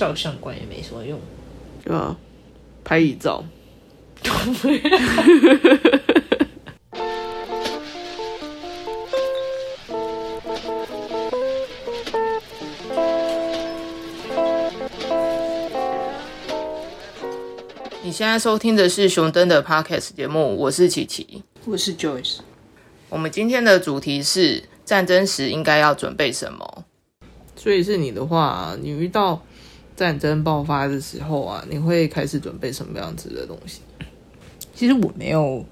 照相馆也没什么用。对啊，拍遗照。你现在收听的是熊登的 Podcast 节目，我是琪琪，我是 Joyce。我们今天的主题是战争时应该要准备什么。所以是你的话，你遇到战争爆发的时候啊，你会开始准备什么样子的东西？其实我没有，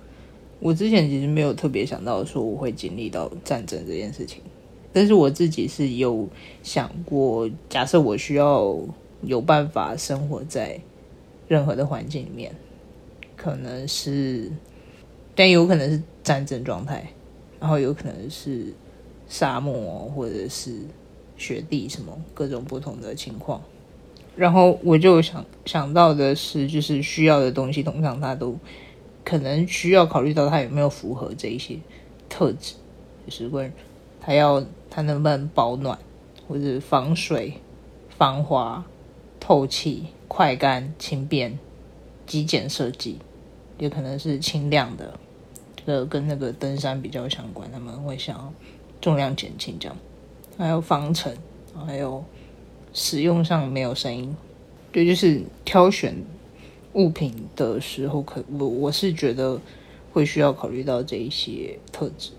我之前其实没有特别想到说我会经历到战争这件事情，但是我自己是有想过，假设我需要有办法生活在任何的环境里面，可能是，但有可能是战争状态，然后有可能是沙漠或者是雪地什么各种不同的情况，然后我就想想到的是，就是需要的东西，通常它都。可能需要考虑到它有没有符合这一些特质，就是问它要它能不能保暖，或者防水、防滑、透气、快干、轻便、极简设计，也可能是轻量的，这个跟那个登山比较相关，他们会想要重量减轻这样，还有防尘，还有使用上没有声音，对，就是挑选。物品的时候，可我我是觉得会需要考虑到这一些特质，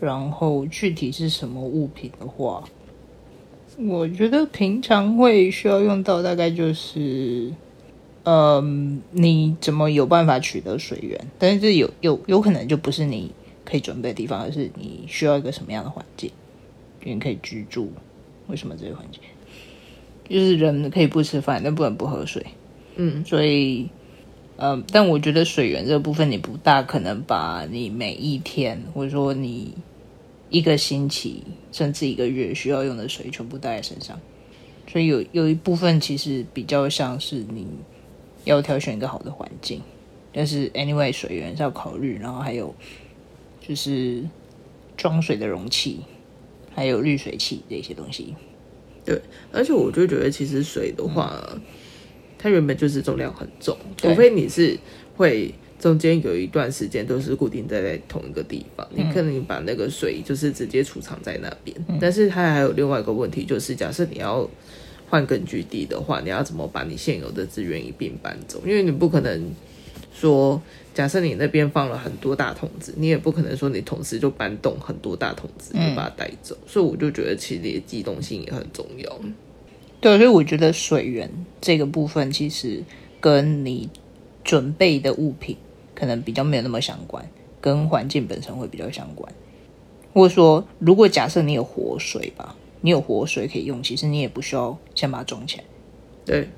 然后具体是什么物品的话，我觉得平常会需要用到，大概就是，嗯，你怎么有办法取得水源？但是有有有可能就不是你可以准备的地方，而是你需要一个什么样的环境，你可以居住？为什么这个环境？就是人可以不吃饭，但不能不喝水。嗯，所以，嗯，但我觉得水源这个部分，你不大可能把你每一天，或者说你一个星期，甚至一个月需要用的水全部带在身上。所以有有一部分其实比较像是你要挑选一个好的环境，但是 anyway 水源是要考虑，然后还有就是装水的容器，还有滤水器这些东西。对，而且我就觉得其实水的话。它原本就是重量很重，除非你是会中间有一段时间都是固定在在同一个地方，你可能把那个水就是直接储藏在那边。但是它还有另外一个问题，就是假设你要换根据地的话，你要怎么把你现有的资源一并搬走？因为你不可能说，假设你那边放了很多大桶子，你也不可能说你同时就搬动很多大桶子就把它带走。所以我就觉得其实机动性也很重要。对，所以我觉得水源这个部分其实跟你准备的物品可能比较没有那么相关，跟环境本身会比较相关。或者说，如果假设你有活水吧，你有活水可以用，其实你也不需要先把它装起来。对，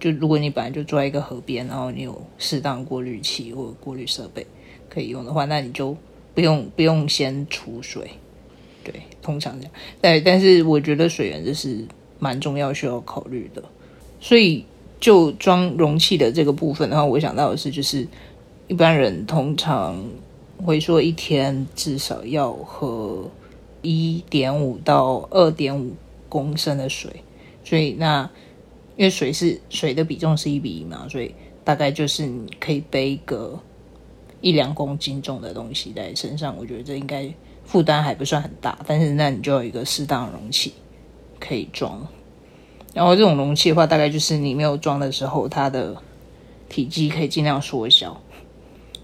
就如果你本来就住在一个河边，然后你有适当过滤器或过滤设备可以用的话，那你就不用不用先储水。对，通常这样。但，但是我觉得水源就是。蛮重要，需要考虑的。所以，就装容器的这个部分的话，我想到的是，就是一般人通常会说，一天至少要喝一点五到二点五公升的水。所以，那因为水是水的比重是一比一嘛，所以大概就是你可以背个一两公斤重的东西在身上。我觉得这应该负担还不算很大，但是那你就有一个适当的容器。可以装，然后这种容器的话，大概就是你没有装的时候，它的体积可以尽量缩小。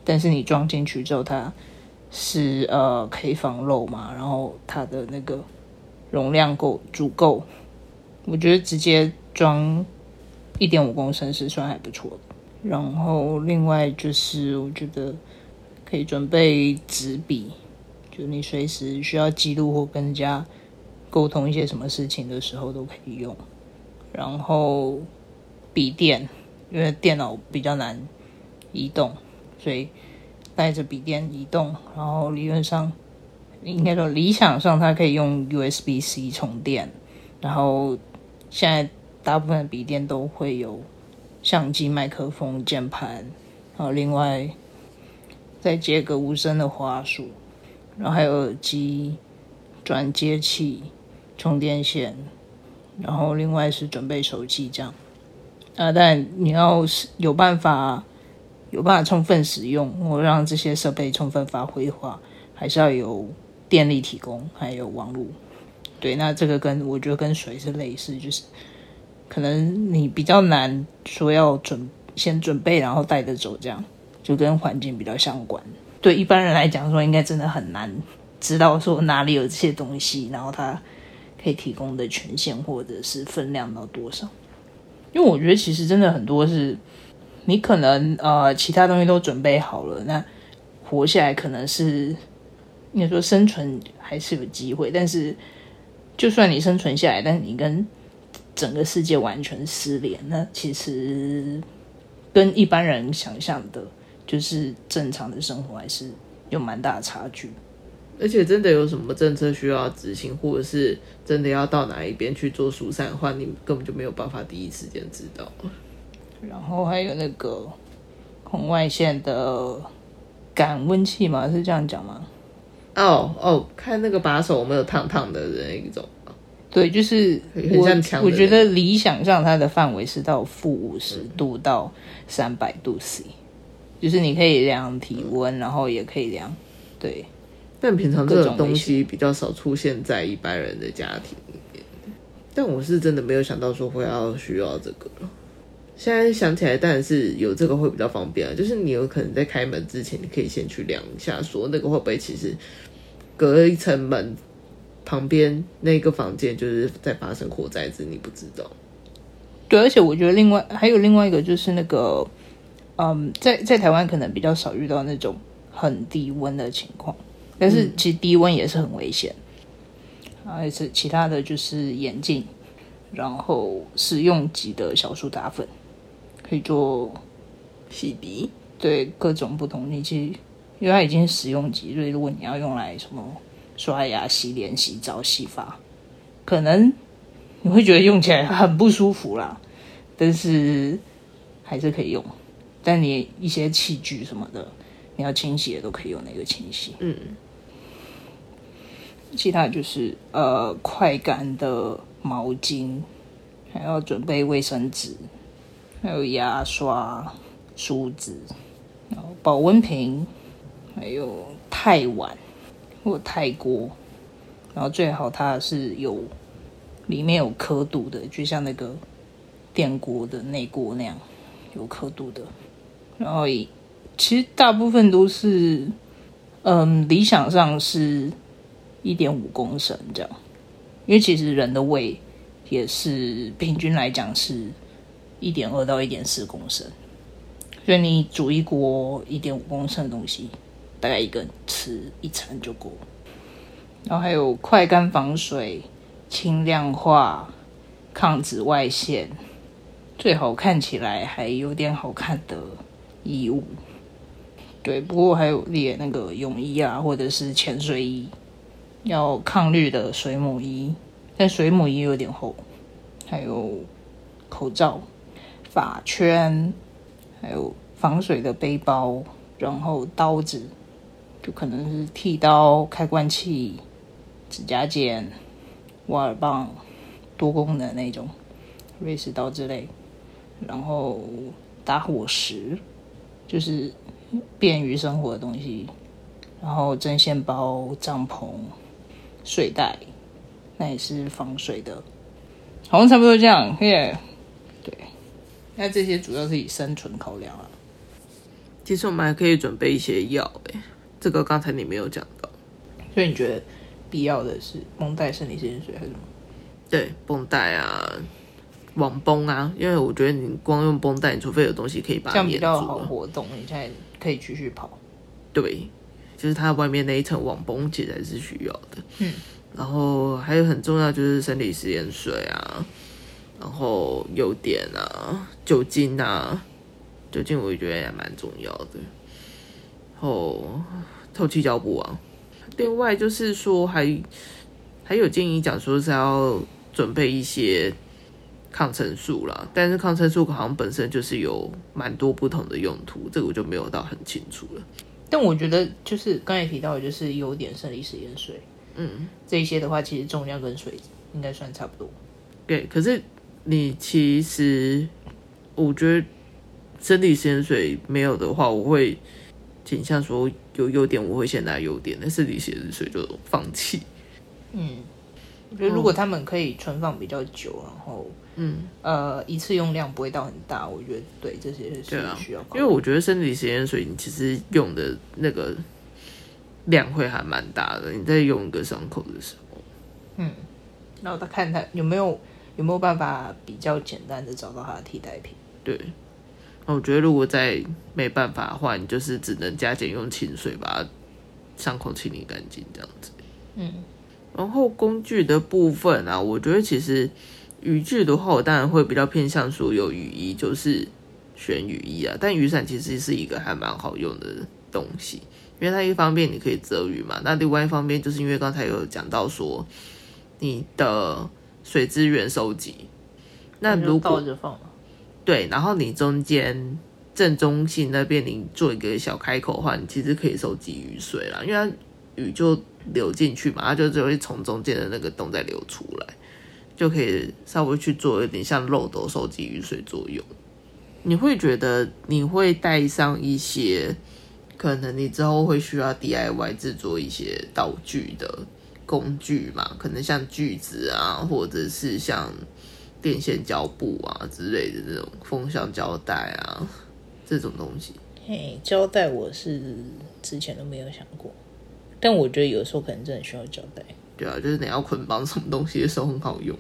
但是你装进去之后，它是呃可以防漏嘛，然后它的那个容量够足够，我觉得直接装一点五公升是算还不错的。然后另外就是我觉得可以准备纸笔，就你随时需要记录或跟人家。沟通一些什么事情的时候都可以用，然后笔电，因为电脑比较难移动，所以带着笔电移动。然后理论上，应该说理想上它可以用 USB C 充电。然后现在大部分的笔电都会有相机、麦克风、键盘，然后另外再接个无声的花束，然后还有耳机、转接器。充电线，然后另外是准备手机这样。啊，但你要有办法有办法充分使用，或让这些设备充分发挥的话，还是要有电力提供，还有网络。对，那这个跟我觉得跟水是类似，就是可能你比较难说要准先准备，然后带着走，这样就跟环境比较相关。对一般人来讲说，应该真的很难知道说哪里有这些东西，然后它可以提供的权限或者是分量到多少。因为我觉得其实真的很多是，你可能呃其他东西都准备好了，那活下来可能是应该说生存还是有机会，但是。就算你生存下来，但是你跟整个世界完全失联，那其实跟一般人想象的，就是正常的生活还是有蛮大的差距。而且真的有什么政策需要执行，或者是真的要到哪一边去做疏散的话，你根本就没有办法第一时间知道。然后还有那个红外线的感温器嘛，是这样讲吗？哦哦，看那个把手有没有烫烫的那一种对，就是我我觉得理想上它的范围是到负五十度到三百度 C，就是你可以量体温，然后也可以量对。但平常这种东西比较少出现在一般人的家庭里面。但我是真的没有想到说会要需要这个。现在想起来，当然是有这个会比较方便啊。就是你有可能在开门之前，你可以先去量一下，说那个会不会其实。隔一层门旁边那个房间就是在发生火灾，子你不知道。对，而且我觉得另外还有另外一个就是那个，嗯，在在台湾可能比较少遇到那种很低温的情况，但是其实低温也是很危险。还是其他的就是眼镜，然后食用级的小苏打粉可以做洗鼻，对各种不同你其实。因为它已经是食用级，所以如果你要用来什么刷牙、洗脸、洗澡、洗发，可能你会觉得用起来很不舒服啦。但是还是可以用。但你一些器具什么的，你要清洗的都可以用那个清洗。嗯。其他就是呃快干的毛巾，还要准备卫生纸，还有牙刷、梳子，然后保温瓶。还有太碗或泰国，然后最好它是有里面有刻度的，就像那个电锅的内锅那样有刻度的。然后其实大部分都是，嗯，理想上是一点五公升这样，因为其实人的胃也是平均来讲是一点二到一点四公升，所以你煮一锅一点五公升的东西。大概一个人吃一餐就够，然后还有快干防水、轻量化、抗紫外线，最好看起来还有点好看的衣物。对，不过还有列那个泳衣啊，或者是潜水衣，要抗绿的水母衣，但水母衣有点厚。还有口罩、发圈，还有防水的背包，然后刀子。就可能是剃刀、开关器、指甲剪、挖耳棒、多功能那种瑞士刀之类，然后打火石，就是便于生活的东西，然后针线包、帐篷、睡袋，那也是防水的，好像差不多这样。耶，对，那这些主要是以生存考量啊。其实我们还可以准备一些药，哎。这个刚才你没有讲到，所以你觉得必要的是绷带、生理食盐水还是什么？对，绷带啊，网绷啊，因为我觉得你光用绷带，你除非有东西可以把它比较好活动，你现在可以继续跑。对，就是它外面那一层网绷其实还是需要的。嗯，然后还有很重要就是生理食盐水啊，然后油点啊，酒精啊，酒精我也觉得也蛮重要的。哦，透气胶布啊。另外就是说，还还有建议讲说是要准备一些抗生素啦。但是抗生素好像本身就是有蛮多不同的用途，这个我就没有到很清楚了。但我觉得就是刚才提到的，就是有点生理食盐水，嗯，这一些的话，其实重量跟水应该算差不多。对，可是你其实我觉得生理实验水没有的话，我会倾向说有优点，我会先拿优点，但生理实验水就放弃。嗯，我觉得如果他们可以存放比较久，然后嗯，呃一次用量不会到很大，我觉得对这些是需要。因为我觉得生理实验水你其实用的那个量会还蛮大的，你在用一个伤口的时候，嗯然后他看他有没有有没有办法比较简单的找到它的替代品。对。那我觉得如果再没办法的话，你就是只能加减用清水把它伤口清理干净这样子。嗯，然后工具的部分啊，我觉得其实雨具的话，我当然会比较偏向说有雨衣，就是选雨衣啊。但雨伞其实是一个还蛮好用的东西，因为它一方面你可以遮雨嘛，那另外一方面就是因为刚才有讲到说你的水资源收集，那如果倒着放嘛，对，然后你中间正中心那边你做一个小开口的话，你其实可以收集雨水啦，因为雨就流进去嘛，它就只会从中间的那个洞再流出来，就可以稍微去做有点像漏斗收集雨水作用。你会觉得你会带上一些可能你之后会需要 DIY 制作一些道具的工具嘛？可能像锯子啊，或者是像电线胶布啊之类的这种风向胶带啊这种东西。嘿，胶带我是之前都没有想过，但我觉得有时候可能真的需要胶带，对啊，就是你要捆绑什么东西的时候很好用。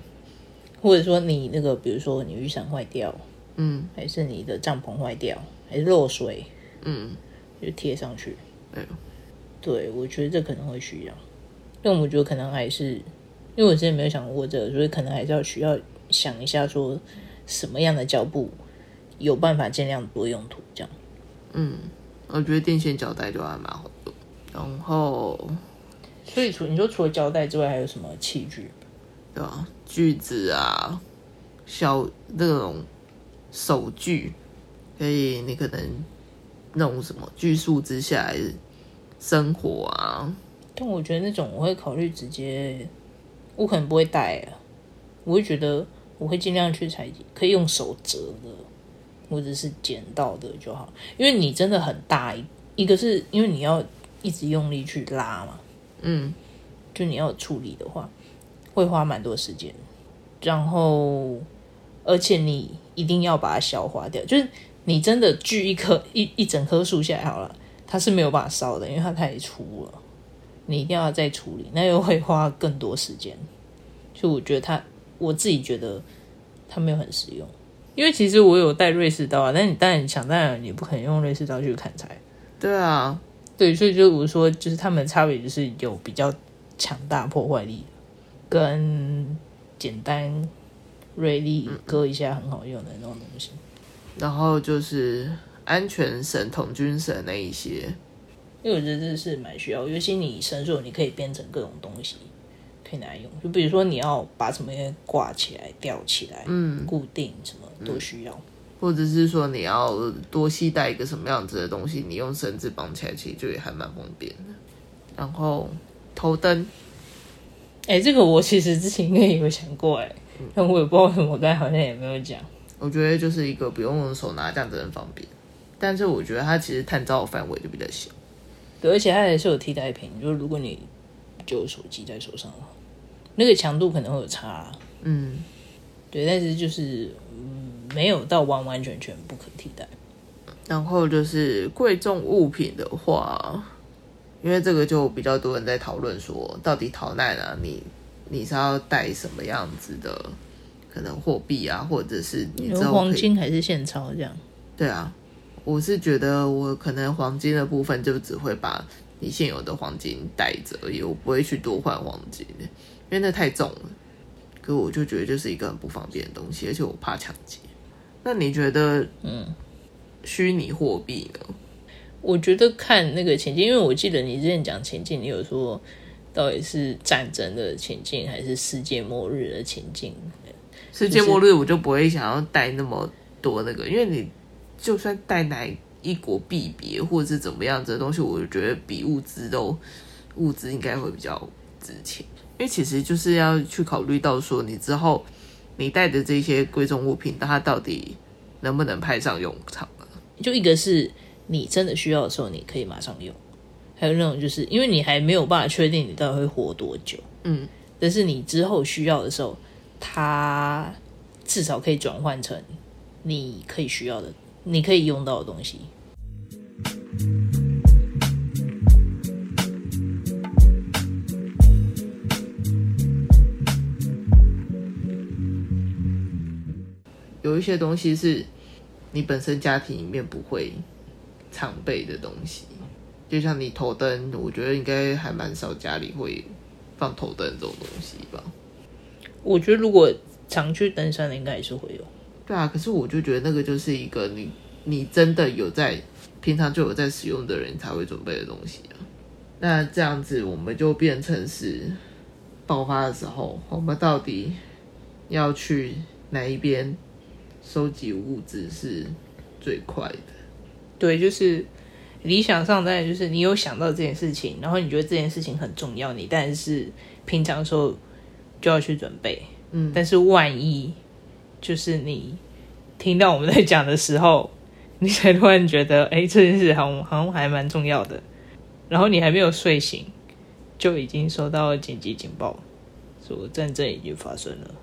或者说你那个，比如说你雨伞坏掉，嗯还是你的帐篷坏掉，还是漏水，嗯，就贴上去。哎呦，对，我觉得这可能会需要，但我觉得可能还是，因为我之前没有想过这个，所以可能还是要需要想一下，说什么样的胶布有办法尽量多用途，这样。嗯我觉得电线胶带就还蛮好用。然后所以除你说除了胶带之外，还有什么器具？对啊？锯子啊，小那种手锯，可以你可能弄什么锯树枝下来生火啊，但我觉得那种我会考虑直接，我可能不会带啊，我会觉得我会尽量去采集可以用手折的，或者是剪到的就好，因为你真的很大一，一个是因为你要一直用力去拉嘛，嗯，就你要处理的话，会花蛮多时间，然后而且你一定要把它消化掉，就是你真的锯一棵一一整棵树下来好了，它是没有办法烧的，因为它太粗了，你一定要再处理，那又会花更多时间。所以我觉得它，我自己觉得它没有很实用，因为其实我有带瑞士刀啊，但你当然想当然你不可能用瑞士刀去砍柴，对啊，对，所以就我说，就是他们的差别就是有比较强大破坏力，跟简单锐利割一下很好用的那种东西。然后就是安全绳、统军绳那一些，因为我觉得这是蛮需要，尤其你绳索你可以编成各种东西，可以拿来用。就比如说你要把什么挂起来、吊起来、嗯，固定什么都需要。或者是说你要多系带一个什么样子的东西，你用绳子绑起来，其实就也还蛮方便的。然后头灯，哎、这个我其实之前应该也有想过、哎，但我也不知道为什么我刚才好像也没有讲。我觉得就是一个不用用手拿，这样子很方便。但是我觉得它其实探照的范围就比较小。对，而且它也是有替代品，就是如果你就有手机在手上的话，那个强度可能会有差啊、嗯，对，但是就是嗯，没有到完完全全不可替代。然后就是贵重物品的话，因为这个就比较多人在讨论说，到底逃难啊，你你是要带什么样子的可能货币啊，或者是你黄金还是现钞这样？对啊，我是觉得我可能黄金的部分就只会把你现有的黄金带着而已，我不会去多换黄金，因为那太重了。可我就觉得就是一个很不方便的东西，而且我怕抢劫。那你觉得，嗯，虚拟货币呢？我觉得看那个情境，因为我记得你之前讲情境，你有说到底是战争的情境还是世界末日的情境？世界末日我就不会想要带那么多那个，因为你就算带哪一国币别或者是怎么样子的东西，我就觉得比物资都物资应该会比较值钱，因为其实就是要去考虑到说你之后你带的这些贵重物品，它到底能不能派上用场啊？就一个是你真的需要的时候，你可以马上用；还有那种就是因为你还没有办法确定你到底会活多久，嗯，但是你之后需要的时候，它至少可以转换成你可以需要的、你可以用到的东西。有一些东西是你本身家庭里面不会常备的东西，就像你头灯，我觉得应该还蛮少家里会放头灯这种东西吧。我觉得如果常去登山的，应该也是会有。对啊，可是我就觉得那个就是一个你你真的有在平常就有在使用的人才会准备的东西啊。那这样子我们就变成是爆发的时候，我们到底要去哪一边收集物资是最快的？对，就是理想上，当然就是你有想到这件事情，然后你觉得这件事情很重要，你但是平常的时候就要去准备。嗯，但是万一就是你听到我们在讲的时候，你才突然觉得，哎，这件事好像好像还蛮重要的，然后你还没有睡醒，就已经收到紧急警报，说战争已经发生了，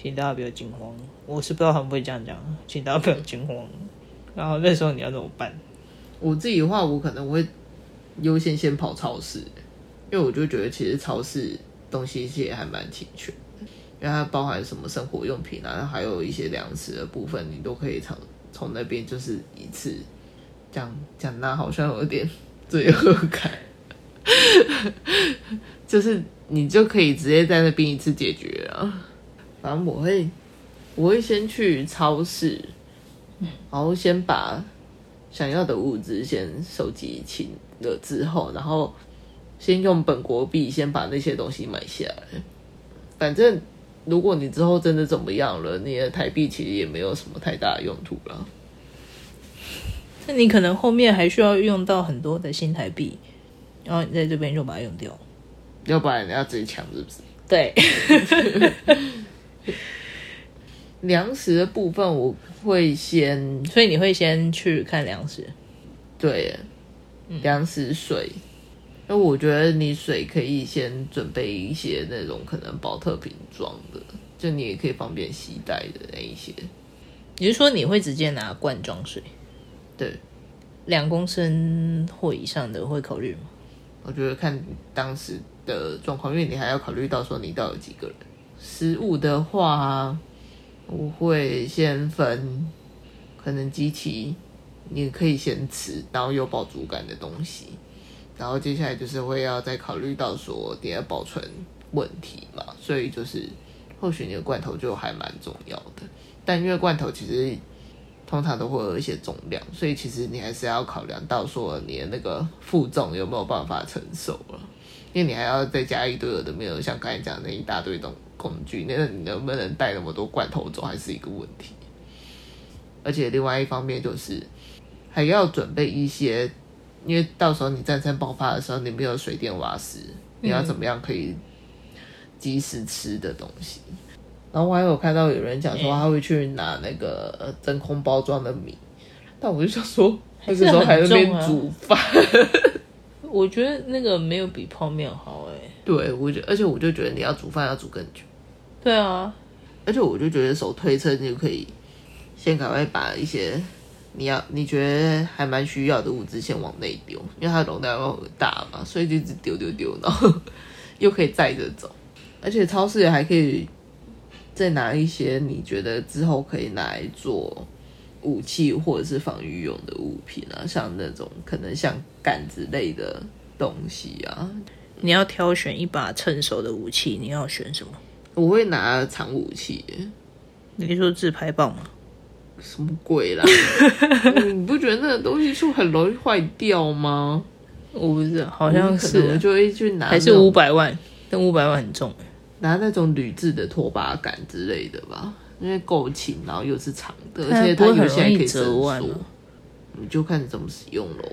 请大家不要惊慌。我是不知道他们会这样讲，请大家不要惊慌。然后那时候你要怎么办？我自己的话，我可能会优先先跑超市，因为我就觉得其实超市东西其实还蛮齐全，因为它包含什么生活用品啊，还有一些粮食的部分，你都可以从从那边就是一次讲讲那好像有点罪恶感，就是你就可以直接在那边一次解决啊。反正我会我会先去超市。然后先把想要的物资先收集清了之后，然后先用本国币先把那些东西买下来。反正如果你之后真的怎么样了，你的台币其实也没有什么太大的用途了。那你可能后面还需要用到很多的新台币，然后你在这边就把它用掉，要不然你要自己抢是不是？对。粮食的部分我会先，所以你会先去看粮食，对，粮食水。那我觉得你水可以先准备一些那种可能保特瓶装的，就你也可以方便携带的那一些。你是说你会直接拿罐装水？对，两公升或以上的会考虑吗？我觉得看当时的状况，因为你还要考虑到说你到有几个人。食物的话。我会先分，可能机器你可以先吃，然后有饱足感的东西，然后接下来就是会要再考虑到说你的保存问题嘛，所以就是或许你的罐头就还蛮重要的，但因为罐头其实通常都会有一些重量，所以其实你还是要考量到说你的那个负重有没有办法承受了，因为你还要再加一堆有的没有，像刚才讲那一大堆东。工具，那你能不能带那么多罐头走，还是一个问题。而且另外一方面就是，还要准备一些，因为到时候你战争爆发的时候，你没有水电瓦斯，你要怎么样可以及时吃的东西。然后我还有看到有人讲说他会去拿那个真空包装的米，但我就想说，那个时候还在那边煮饭。我觉得那个没有比泡面好哎。对，我觉，而且我就觉得你要煮饭要煮更久。对啊，而且我就觉得手推车你就可以先赶快把一些你要你觉得还蛮需要的物资先往内丢，因为它容量又很大嘛，所以就一直丢丢丢，然后 又可以载着走。而且超市也还可以再拿一些你觉得之后可以拿来做武器或者是防御用的物品啊，像那种可能像杆子类的东西啊。你要挑选一把趁手的武器，你要选什么？我会拿长武器，你说自拍棒吗？什么鬼啦？你不觉得那个东西就很容易坏掉吗？我不知道，好像是我就会去拿，还是五百万？但五百万很重，拿那种铝制的拖把杆之类的吧，因为够轻，然后又是长的，而且它有些可以伸缩，你就看你怎么使用喽。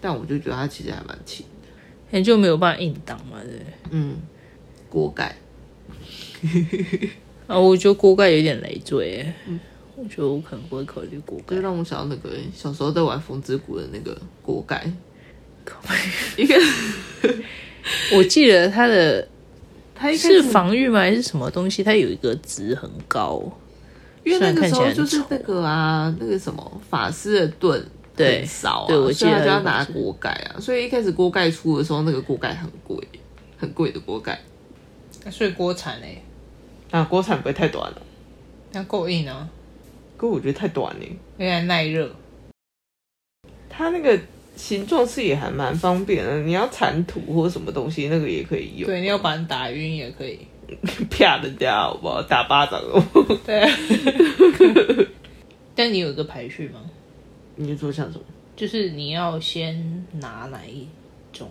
但我就觉得它其实还蛮轻的，那就没有办法硬挡嘛，对嗯，锅盖。啊，我觉得锅盖有点累赘。嗯，我觉得我可能不会考虑锅盖就。让我想到那个小时候在玩风之谷的那个锅盖，一个 我记得它的它一开是始防御吗？还是什么东西？它有一个值很高，因为那个时候虽然看起来就是那个啊，那个什么法师的盾对很少啊，对我记得所以他就要拿锅盖啊，所以一开始锅盖出的时候，那个锅盖很贵，很贵的锅盖。所以锅铲嘞，啊，锅铲不会太短了，那够硬啊，可我觉得太短了。有点耐热。它那个形状是也还蛮方便的，你要铲土或什么东西，那个也可以用。对，你要把人打晕也可以。啪人家好不好？打巴掌哦。对啊。但你有一个排序吗？你就说像什么？就是你要先拿哪一种、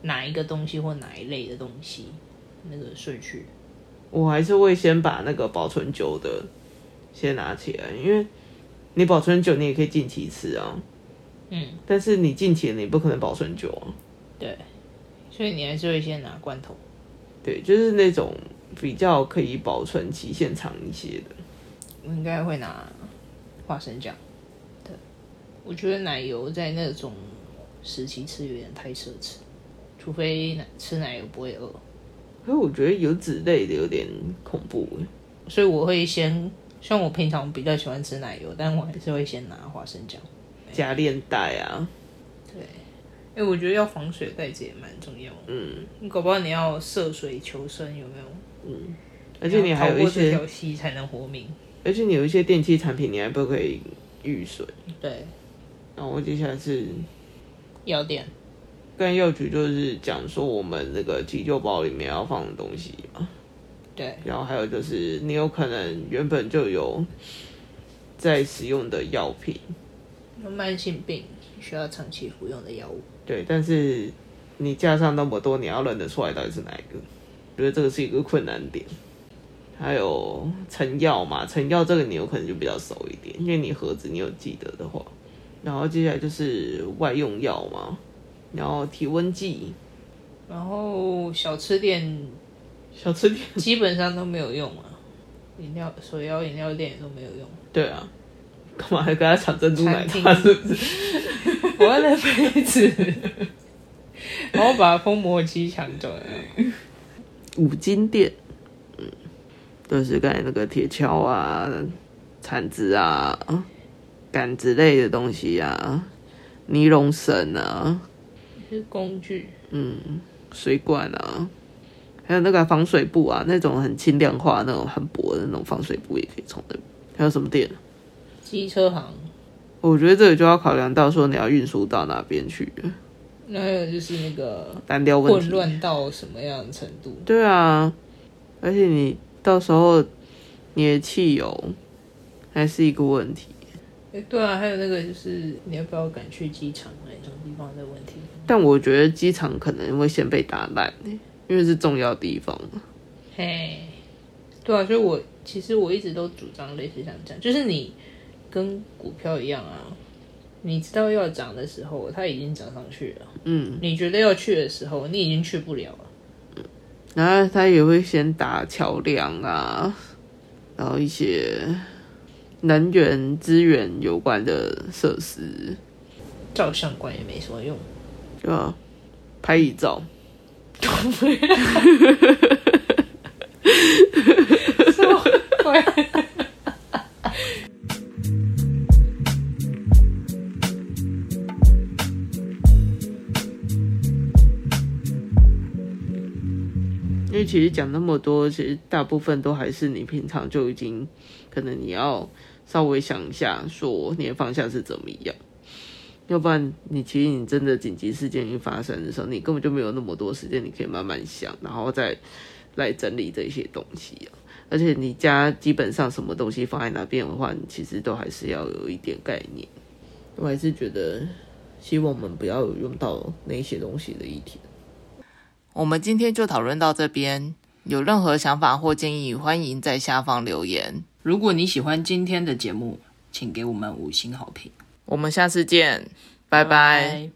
哪一个东西或哪一类的东西，那个顺序。我还是会先把那个保存久的先拿起来，因为你保存久，你也可以近期吃啊。嗯，但是你近期你不可能保存久啊。对，所以你还是会先拿罐头。对，就是那种比较可以保存期限长一些的。我应该会拿花生酱。对，我觉得奶油在那种时期吃有点太奢侈，除非奶吃奶油不会饿，可是我觉得油脂类的有点恐怖欸，所以我会先，像我平常比较喜欢吃奶油，但我还是会先拿花生酱。加链带啊，对，因为我觉得要防水袋子也蛮重要的。嗯，你搞不好你要涉水求生，有没有？嗯而且你还有一些，条溪才能活命。而且你有一些电器产品，你还不可以遇水。对，然后接下来是药店。跟药局就是讲说我们那个急救包里面要放的东西嘛，对，然后还有就是你有可能原本就有在使用的药品，有慢性病需要长期服用的药物。对，但是你加上那么多，你要认得出来到底是哪一个？我觉得这个是一个困难点。还有成药嘛，成药这个你有可能就比较熟一点，因为你盒子你有记得的话。然后接下来就是外用药嘛，然后体温计、然后小吃店小吃店，基本上都没有用啊，饮料手摇饮料店也都没有用。对啊，干嘛还跟他抢珍珠奶茶？是不是？我要那杯子，然后把封膜机抢走了。五金店，嗯，就是刚才那个铁锹啊、铲子啊、杆子类的东西啊、尼龙绳啊、是工具，嗯水管啊，还有那个防水布啊，那种很轻量化、那种很薄的那种防水布也可以充的。还有什么店？机车行，我觉得这里就要考量到说你要运输到哪边去，那还有就是那个单调问题。混乱到什么样的程度？对啊，而且你到时候你的汽油还是一个问题。诶对啊，还有那个就是你要不要赶去机场那种地方的问题。但我觉得机场可能会先被打烂、因为是重要地方。嘿，对啊，所以我其实我一直都主张类似像这样，就是你跟股票一样啊，你知道要涨的时候，它已经涨上去了，嗯，你觉得要去的时候，你已经去不了了。然后他也会先打桥梁啊，然后一些能源资源有关的设施，照相馆也没什么用，对吧？拍遗照，因为其实讲那么多，其实大部分都还是你平常就已经，可能你要稍微想一下，说你的方向是怎么样。要不然，你其实你真的紧急事件一发生的时候，你根本就没有那么多时间，你可以慢慢想，然后再来整理这些东西啊。而且你家基本上什么东西放在哪边的话，你其实都还是要有一点概念。我还是觉得，希望我们不要有用到那些东西的一天。我们今天就讨论到这边，有任何想法或建议，欢迎在下方留言。如果你喜欢今天的节目，请给我们五星好评，我们下次见，拜拜。拜